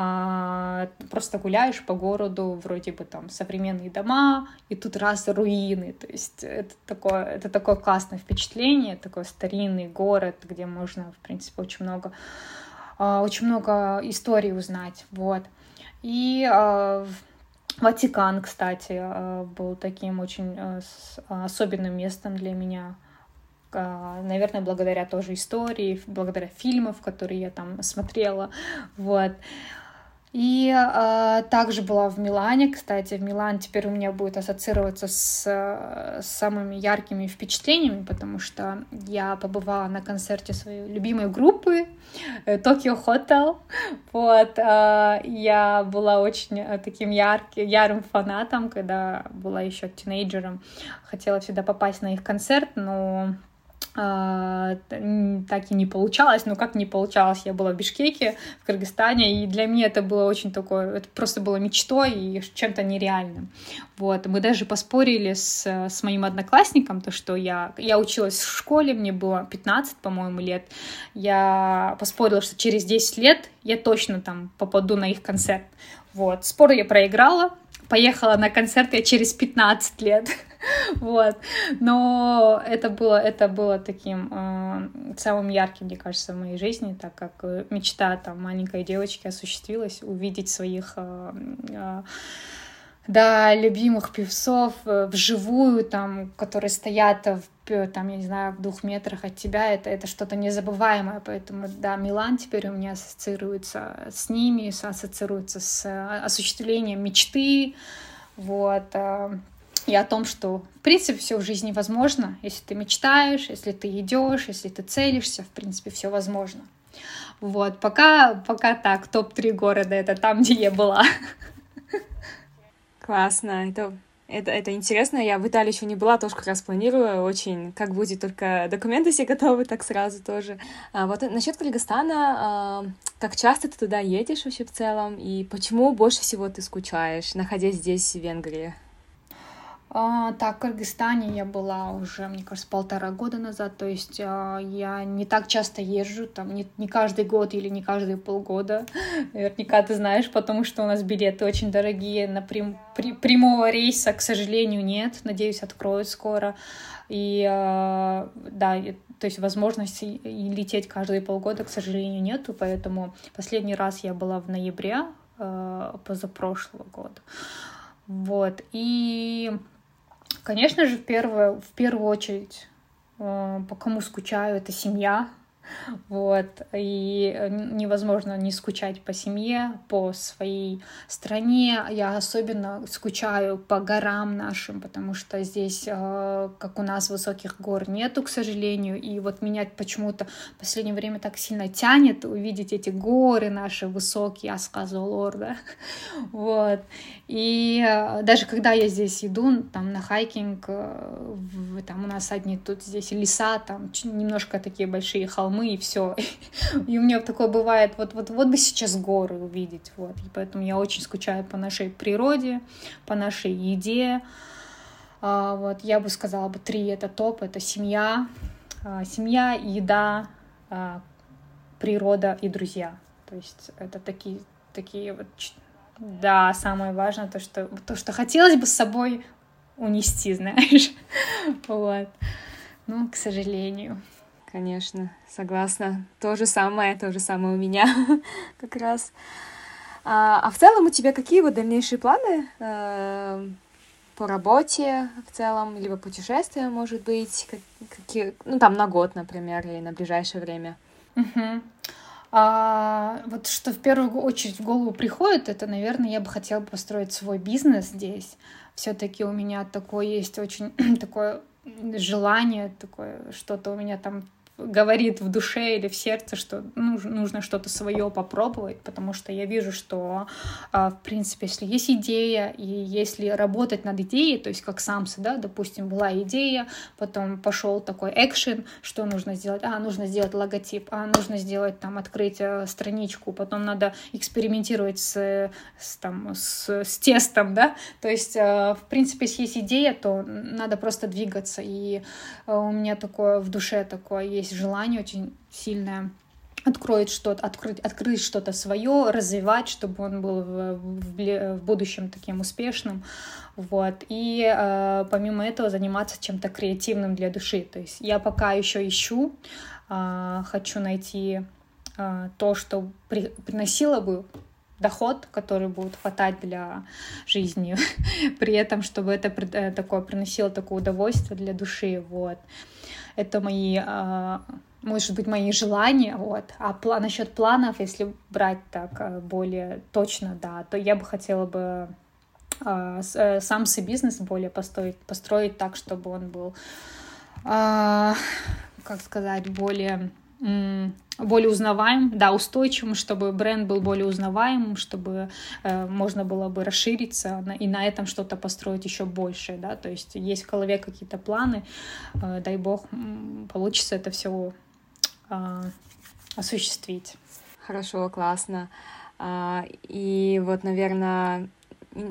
А, просто гуляешь по городу, вроде бы там современные дома, и тут раз руины, то есть это такое, это такое классное впечатление, такой старинный город, где можно, в принципе, очень много, а, очень много историй узнать, вот. И а, Ватикан, кстати, э, был таким очень э, особенным местом для меня. Э, наверное, благодаря тоже истории, благодаря фильмам, которые я там смотрела. Вот. И э, также была в Милане, кстати, в Милан теперь у меня будет ассоциироваться с, с самыми яркими впечатлениями, потому что я побывала на концерте своей любимой группы Tokyo Hotel, вот, э, я была очень э, таким ярким, ярым фанатом, когда была еще тинейджером, хотела всегда попасть на их концерт, но а, так и не получалось, но как не получалось, я была в Бишкеке, в Кыргызстане, и для меня это было очень такое, это просто было мечтой и чем-то нереальным. Вот, мы даже поспорили с, с моим одноклассником, то, что я, я училась в школе, мне было 15, по-моему, лет, я поспорила, что через 10 лет я точно там попаду на их концерт. Вот, спор я проиграла, поехала на концерт я через 15 лет. [LAUGHS] вот. Но это было, это было таким э, самым ярким, мне кажется, в моей жизни, так как э, мечта там маленькой девочки осуществилась, увидеть своих э, э, да, любимых певцов э, вживую, там, которые стоят в, там, я не знаю, в двух метрах от тебя, это, это что-то незабываемое, поэтому, да, Милан теперь у меня ассоциируется с ними, ассоциируется с э, осуществлением мечты, вот, и о том, что в принципе все в жизни возможно, если ты мечтаешь, если ты идешь, если ты целишься, в принципе все возможно. Вот, пока, пока так, топ-3 города — это там, где я была. Классно, это, это, это интересно. Я в Италии еще не была, тоже как раз планирую очень, как будет только документы все готовы, так сразу тоже. А вот насчет Кыргызстана, а, как часто ты туда едешь вообще в целом, и почему больше всего ты скучаешь, находясь здесь, в Венгрии? А, так, в Кыргызстане я была уже, мне кажется, полтора года назад, то есть а, я не так часто езжу, там не, не каждый год или не каждые полгода, [LAUGHS] наверняка ты знаешь, потому что у нас билеты очень дорогие, на прям, при, прямого рейса, к сожалению, нет, надеюсь, откроют скоро, и а, да, то есть возможности лететь каждые полгода, к сожалению, нету, поэтому последний раз я была в ноябре а, позапрошлого года. Вот, и Конечно же, в первую, в первую очередь, э, по кому скучаю, это семья, вот, и э, невозможно не скучать по семье, по своей стране. Я особенно скучаю по горам нашим, потому что здесь, э, как у нас, высоких гор нету, к сожалению, и вот меня почему-то в последнее время так сильно тянет увидеть эти горы наши высокие, Асказолор, да, [LAUGHS] вот, и э, даже когда я здесь иду, там, на хайкинг, там у нас одни тут здесь леса, там немножко такие большие холмы, холмы, и все. [LAUGHS] И у меня такое бывает, вот, вот, вот бы сейчас горы увидеть, вот. И поэтому я очень скучаю по нашей природе, по нашей еде. А, вот, я бы сказала бы три, это топ, это семья, а, семья, еда, а, природа и друзья. То есть это такие, такие вот, да, самое важное, то, что, то, что хотелось бы с собой унести, [LAUGHS] знаешь, вот. Ну, к сожалению. Конечно, согласна. То же самое, то же самое у меня [LAUGHS] как раз. А, а в целом у тебя какие вот дальнейшие планы э, по работе в целом, либо путешествия, может быть, как, какие, ну там на год, например, или на ближайшее время? А, вот что в первую очередь в голову приходит, это, наверное, я бы хотела построить свой бизнес здесь. Все-таки у меня такое есть очень [CLEARS THROAT] такое желание, такое что-то у меня там говорит в душе или в сердце, что нужно, что-то свое попробовать, потому что я вижу, что, а, в принципе, если есть идея, и если работать над идеей, то есть как самса, да, допустим, была идея, потом пошел такой экшен, что нужно сделать? А, нужно сделать логотип, а, нужно сделать, там, открыть э, страничку, потом надо экспериментировать с, с, там, с, с тестом, да, то есть, э, в принципе, если есть идея, то надо просто двигаться, и э, у меня такое в душе такое есть есть желание очень сильное откроет что-то, открыть, открыть что-то свое, развивать, чтобы он был в, в, в будущем таким успешным, вот. И э, помимо этого заниматься чем-то креативным для души. То есть я пока еще ищу, э, хочу найти э, то, что при, приносило бы доход, который будет хватать для жизни, [LAUGHS] при этом, чтобы это э, такое приносило такое удовольствие для души, вот это мои, а, может быть, мои желания, вот. А план, насчет планов, если брать так а, более точно, да, то я бы хотела бы а, э, сам свой бизнес более построить, построить так, чтобы он был, как сказать, более более узнаваемым, да, устойчивым, чтобы бренд был более узнаваемым, чтобы э, можно было бы расшириться на, и на этом что-то построить еще больше, да, то есть есть в голове какие-то планы, э, дай бог, получится это все э, осуществить. Хорошо, классно. А, и вот, наверное,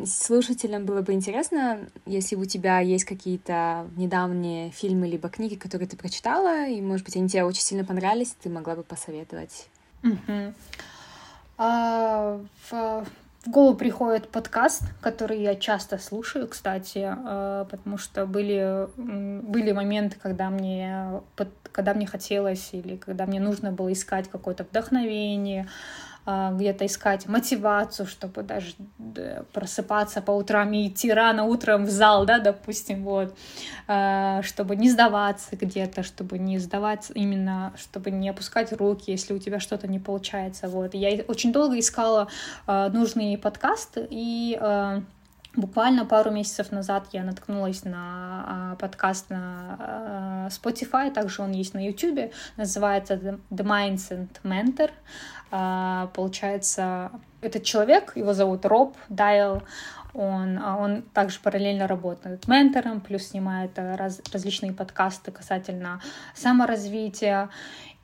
слушателям было бы интересно, если у тебя есть какие-то недавние фильмы либо книги, которые ты прочитала, и, может быть, они тебе очень сильно понравились, ты могла бы посоветовать. А, в, в голову приходит подкаст, который я часто слушаю, кстати, а, потому что были, были моменты, когда мне, когда мне хотелось или когда мне нужно было искать какое-то вдохновение, где-то искать мотивацию, чтобы даже просыпаться по утрам и идти рано утром в зал, да, допустим, вот, а, чтобы не сдаваться где-то, чтобы не сдаваться именно, чтобы не опускать руки, если у тебя что-то не получается, вот. Я очень долго искала а, нужные подкасты, и Буквально пару месяцев назад я наткнулась на подкаст на Spotify, также он есть на YouTube, называется The Mindset Mentor. А, получается, этот человек, его зовут РобДайл, он, а, он также параллельно работает ментором, плюс снимает э, раз, различные подкасты касательно саморазвития.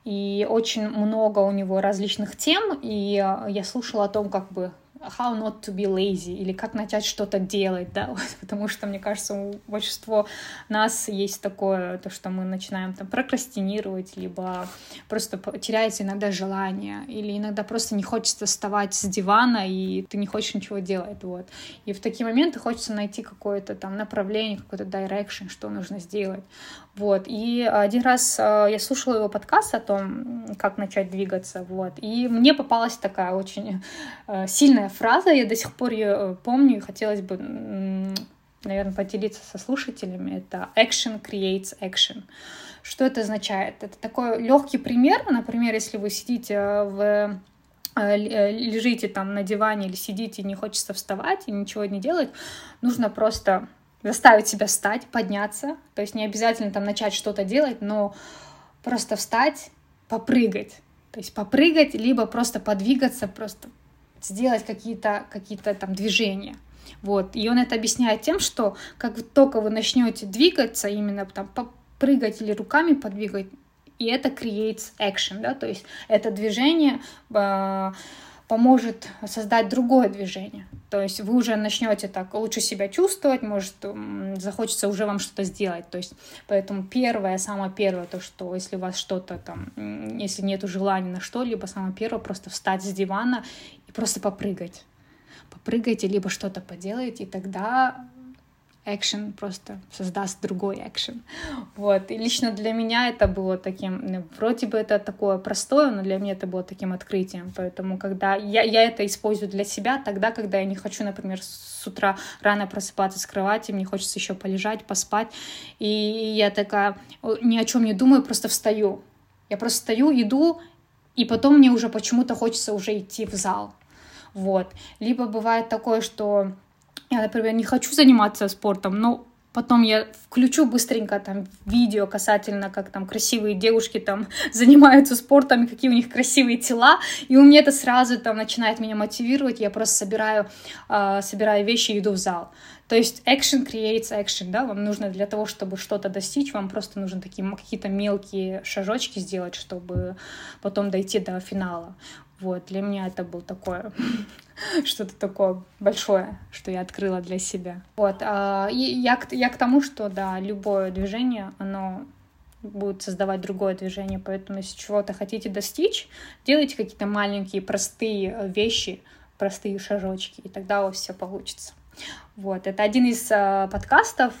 И очень много у него различных тем, и э, я слушала о том, как бы how not to be lazy, или как начать что-то делать, да, [LAUGHS] вот, потому что, мне кажется, у большинства нас есть такое, то, что мы начинаем там прокрастинировать, либо просто теряется иногда желание, или иногда просто не хочется вставать с дивана, и ты не хочешь ничего делать, вот. И в такие моменты хочется найти какое-то там направление, какой-то direction, что нужно сделать. Вот, и один раз э, я слушала его подкаст о том, как начать двигаться, вот, и мне попалась такая очень э, сильная фраза, я до сих пор ее э, помню, и хотелось бы, наверное, поделиться со слушателями, это action creates action. Что это означает? Это такой легкий пример, например, если вы сидите в лежите там на диване или сидите, не хочется вставать и ничего не делать, нужно просто заставить себя встать, подняться. То есть не обязательно там начать что-то делать, но просто встать, попрыгать. То есть попрыгать, либо просто подвигаться, просто сделать какие-то какие там движения. Вот. И он это объясняет тем, что как только вы начнете двигаться, именно там попрыгать или руками подвигать, и это creates action, да, то есть это движение э, поможет создать другое движение. То есть вы уже начнете так лучше себя чувствовать, может, захочется уже вам что-то сделать. То есть поэтому первое, самое первое, то, что если у вас что-то там, если нет желания на что-либо, самое первое, просто встать с дивана и просто попрыгать. Попрыгайте, либо что-то поделаете, и тогда экшен просто создаст другой экшен. Вот. И лично для меня это было таким, ну, вроде бы это такое простое, но для меня это было таким открытием. Поэтому когда я, я это использую для себя, тогда, когда я не хочу, например, с утра рано просыпаться с кровати, мне хочется еще полежать, поспать, и я такая ни о чем не думаю, просто встаю. Я просто встаю, иду, и потом мне уже почему-то хочется уже идти в зал. Вот. Либо бывает такое, что я, например, не хочу заниматься спортом, но потом я включу быстренько там видео касательно, как там красивые девушки там [LAUGHS] занимаются спортом, какие у них красивые тела, и у меня это сразу там начинает меня мотивировать, я просто собираю, э, собираю вещи и иду в зал. То есть action creates action, да, вам нужно для того, чтобы что-то достичь, вам просто нужно такие какие-то мелкие шажочки сделать, чтобы потом дойти до финала. Вот, для меня это был такое [LAUGHS] [LAUGHS] что-то такое большое, что я открыла для себя. Вот, а, и я, я к тому, что, да, любое движение, оно будет создавать другое движение, поэтому если чего-то хотите достичь, делайте какие-то маленькие, простые вещи, простые шажочки, и тогда у вас все получится. Вот, это один из uh, подкастов,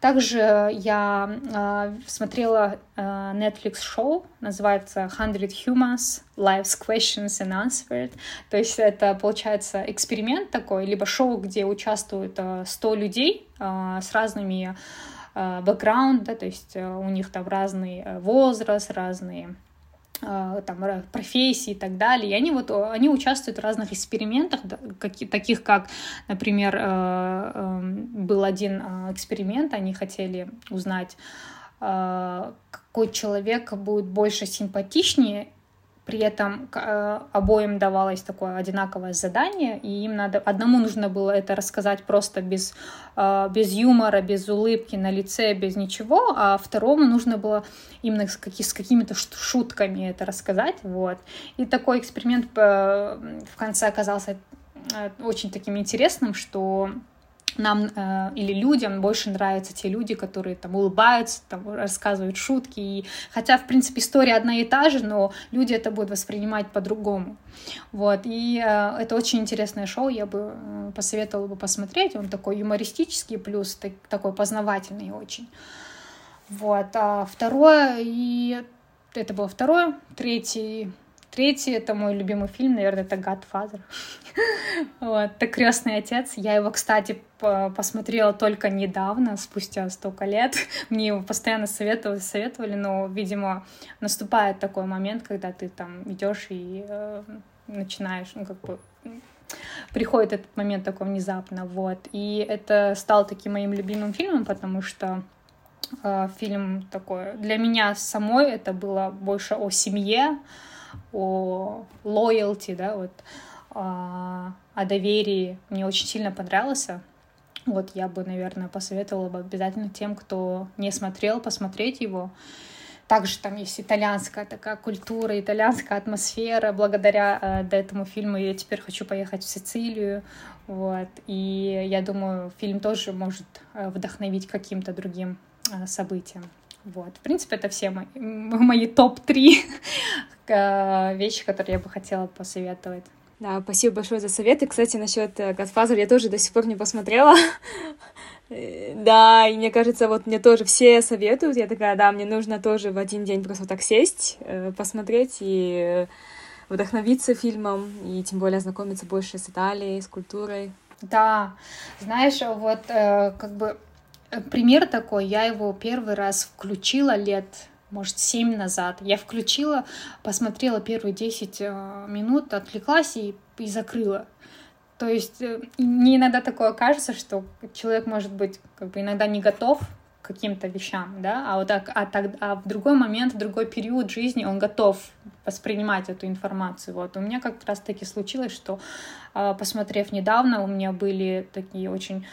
также я э, смотрела э, Netflix шоу, называется Hundred Humans, Life's Questions and Answered. То есть это, получается, эксперимент такой, либо шоу, где участвуют э, 100 людей э, с разными бэкграунд, да, то есть у них там разный возраст, разные а, там, профессии и так далее. И они вот они участвуют в разных экспериментах, таких как, например, э, эм, был один а, эксперимент, они хотели узнать, какой человек будет больше симпатичнее при этом э, обоим давалось такое одинаковое задание, и им надо одному нужно было это рассказать просто без, э, без юмора, без улыбки на лице, без ничего, а второму нужно было именно с, какими, с какими-то шутками это рассказать. Вот. И такой эксперимент э, в конце оказался очень таким интересным, что нам э, или людям больше нравятся те люди, которые там улыбаются, там рассказывают шутки. И, хотя, в принципе, история одна и та же, но люди это будут воспринимать по-другому. Вот. И э, это очень интересное шоу, я бы э, посоветовала бы посмотреть. Он такой юмористический, плюс так, такой познавательный очень. Вот. А второе, и это было второе. Третий Третий — это мой любимый фильм, наверное, это «Godfather». [LAUGHS] вот, это «Крестный отец». Я его, кстати, посмотрела только недавно, спустя столько лет. [LAUGHS] Мне его постоянно советовали, советовали, но, видимо, наступает такой момент, когда ты там идешь и э, начинаешь, ну, как бы приходит этот момент такой внезапно, вот. И это стал таким моим любимым фильмом, потому что э, фильм такой для меня самой это было больше о семье, о loyalty, да, вот, о, о доверии мне очень сильно понравился. Вот я бы, наверное, посоветовала бы обязательно тем, кто не смотрел, посмотреть его. также там есть итальянская такая культура, итальянская атмосфера. Благодаря э, этому фильму я теперь хочу поехать в Сицилию. Вот. И я думаю, фильм тоже может э, вдохновить каким-то другим э, событиям. Вот. В принципе, это все мои, мои топ-3 [LAUGHS] э, вещи, которые я бы хотела посоветовать. Да, спасибо большое за советы. Кстати, насчет Godfather я тоже до сих пор не посмотрела. [LAUGHS] Да, и мне кажется, вот мне тоже все советуют. Я такая, да, мне нужно тоже в один день просто так сесть, посмотреть и вдохновиться фильмом, и тем более ознакомиться больше с Италией, с культурой. Да, знаешь, вот как бы Э, пример такой, я его первый раз включила лет, может, семь назад. Я включила, посмотрела первые 10 э, минут, отвлеклась и, и закрыла. То есть э, мне иногда такое кажется, что человек может быть как бы иногда не готов к каким-то вещам, да, а вот так, а, так, а в другой момент, в другой период жизни он готов воспринимать эту информацию. Вот у меня как раз таки случилось, что посмотрев недавно, у меня были такие очень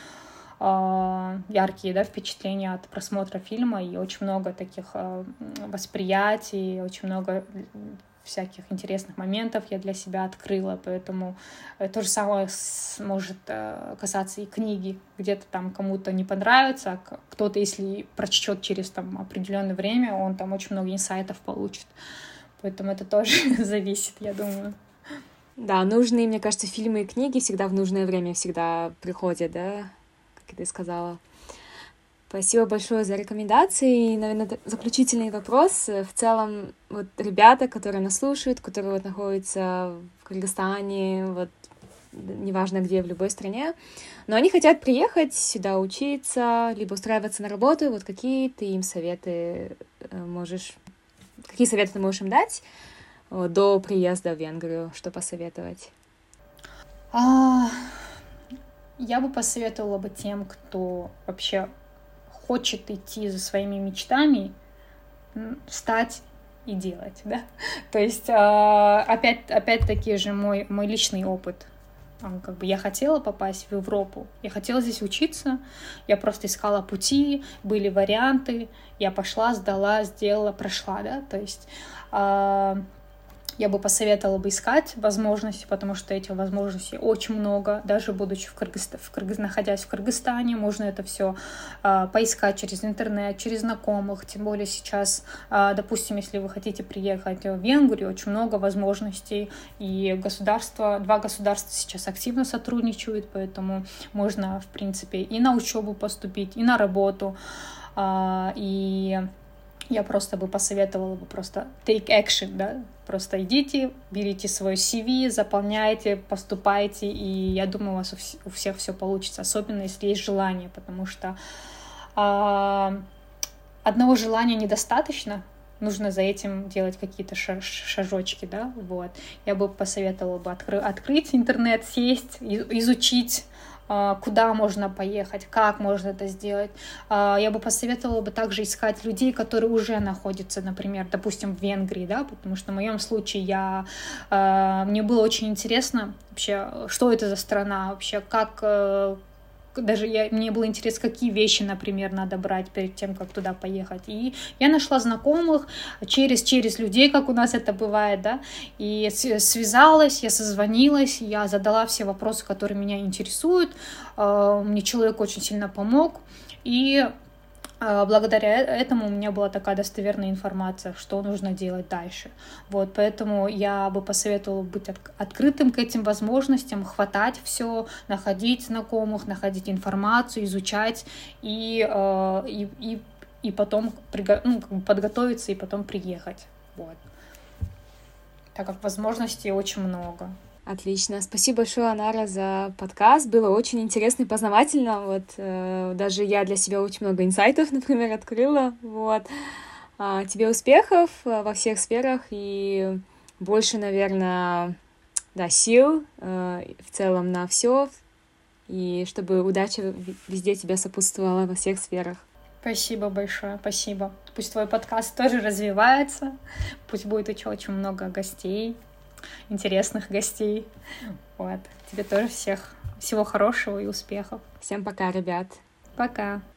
яркие да, впечатления от просмотра фильма и очень много таких а, восприятий, очень много всяких интересных моментов я для себя открыла, поэтому э, то же самое может э, касаться и книги. Где-то там кому-то не понравится, а кто-то, если прочтет через там определенное время, он там очень много инсайтов получит. Поэтому это тоже [LAUGHS] зависит, я думаю. Да, нужные, мне кажется, фильмы и книги всегда в нужное время всегда приходят, да, ты сказала. Спасибо большое за рекомендации. И, наверное, заключительный вопрос. В целом, вот ребята, которые нас слушают, которые вот находятся в Кыргызстане, вот неважно где, в любой стране, но они хотят приехать сюда учиться, либо устраиваться на работу. Вот какие ты им советы э, можешь, какие советы ты можешь им дать до приезда в Венгрию, что посоветовать? А, я бы посоветовала бы тем, кто вообще хочет идти за своими мечтами, встать и делать, [LAUGHS] да. То есть а, опять, опять-таки же мой, мой личный опыт. Как бы я хотела попасть в Европу, я хотела здесь учиться, я просто искала пути, были варианты, я пошла, сдала, сделала, прошла, да, то есть а, я бы посоветовала бы искать возможности, потому что этих возможностей очень много, даже будучи в Кыргызстане, в Кыргыз... находясь в Кыргызстане, можно это все а, поискать через интернет, через знакомых, тем более сейчас, а, допустим, если вы хотите приехать в Венгрию, очень много возможностей, и государства, два государства сейчас активно сотрудничают, поэтому можно, в принципе, и на учебу поступить, и на работу, а, и я просто бы посоветовала бы просто take action, да, просто идите, берите свой CV, заполняйте, поступайте, и я думаю, у вас у, всех все получится, особенно если есть желание, потому что а, одного желания недостаточно, нужно за этим делать какие-то шажочки, да, вот. Я бы посоветовала бы откры- открыть интернет, сесть, изучить куда можно поехать, как можно это сделать. А, я бы посоветовала бы также искать людей, которые уже находятся, например, допустим, в Венгрии, да, потому что в моем случае я, а, мне было очень интересно вообще, что это за страна, вообще, как э, даже я, мне было интересно, какие вещи, например, надо брать перед тем, как туда поехать. И я нашла знакомых через, через людей, как у нас это бывает, да, и связалась, я созвонилась, я задала все вопросы, которые меня интересуют, а, мне человек очень сильно помог, и благодаря э, этому у меня была такая достоверная информация, что нужно делать дальше. Вот, поэтому я бы посоветовала быть от, открытым к этим возможностям, хватать все, находить знакомых, находить информацию, изучать и, э, и, и, и потом приго- ну, как бы подготовиться и потом приехать. Вот. Так как возможностей очень много. Отлично. Спасибо большое, Анара, за подкаст. Было очень интересно и познавательно. Вот э, даже я для себя очень много инсайтов, [LAUGHS] например, открыла. Вот. А, тебе успехов э, во всех сферах и больше, наверное, да, сил э, в целом на все. И чтобы удача везде тебя сопутствовала во всех сферах. Спасибо большое, спасибо. Пусть твой подкаст тоже развивается, пусть будет еще очень много гостей, интересных гостей. Вот. Тебе тоже всех всего хорошего и успехов. Всем пока, ребят. Пока.